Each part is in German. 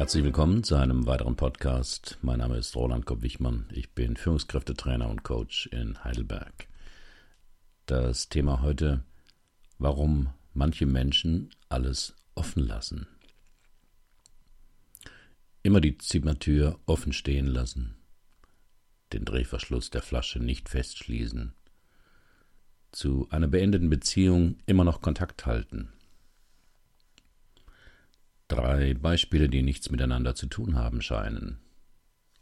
Herzlich willkommen zu einem weiteren Podcast. Mein Name ist Roland Kopp-Wichmann. Ich bin Führungskräftetrainer und Coach in Heidelberg. Das Thema heute, warum manche Menschen alles offen lassen. Immer die Zimmertür offen stehen lassen, den Drehverschluss der Flasche nicht festschließen, zu einer beendeten Beziehung immer noch Kontakt halten. Drei Beispiele, die nichts miteinander zu tun haben scheinen.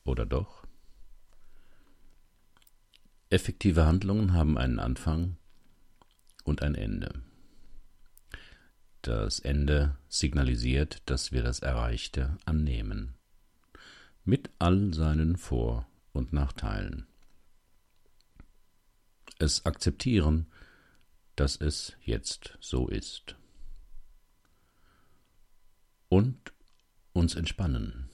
Oder doch? Effektive Handlungen haben einen Anfang und ein Ende. Das Ende signalisiert, dass wir das Erreichte annehmen, mit all seinen Vor- und Nachteilen. Es akzeptieren, dass es jetzt so ist. Und uns entspannen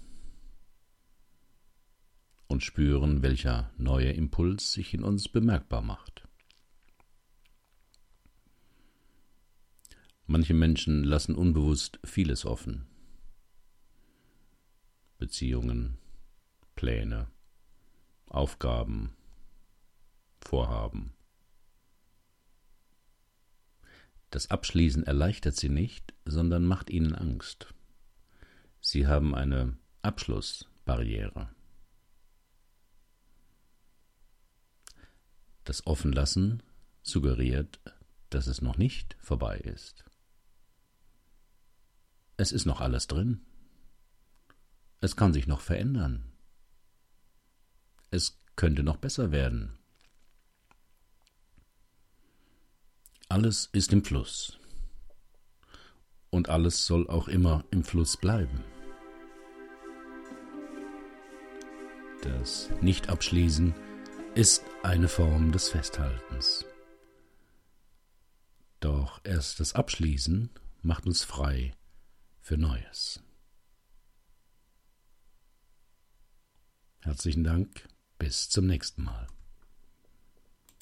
und spüren, welcher neue Impuls sich in uns bemerkbar macht. Manche Menschen lassen unbewusst vieles offen. Beziehungen, Pläne, Aufgaben, Vorhaben. Das Abschließen erleichtert sie nicht, sondern macht ihnen Angst. Sie haben eine Abschlussbarriere. Das Offenlassen suggeriert, dass es noch nicht vorbei ist. Es ist noch alles drin. Es kann sich noch verändern. Es könnte noch besser werden. Alles ist im Fluss. Und alles soll auch immer im Fluss bleiben. Das Nicht-Abschließen ist eine Form des Festhaltens. Doch erst das Abschließen macht uns frei für Neues. Herzlichen Dank, bis zum nächsten Mal.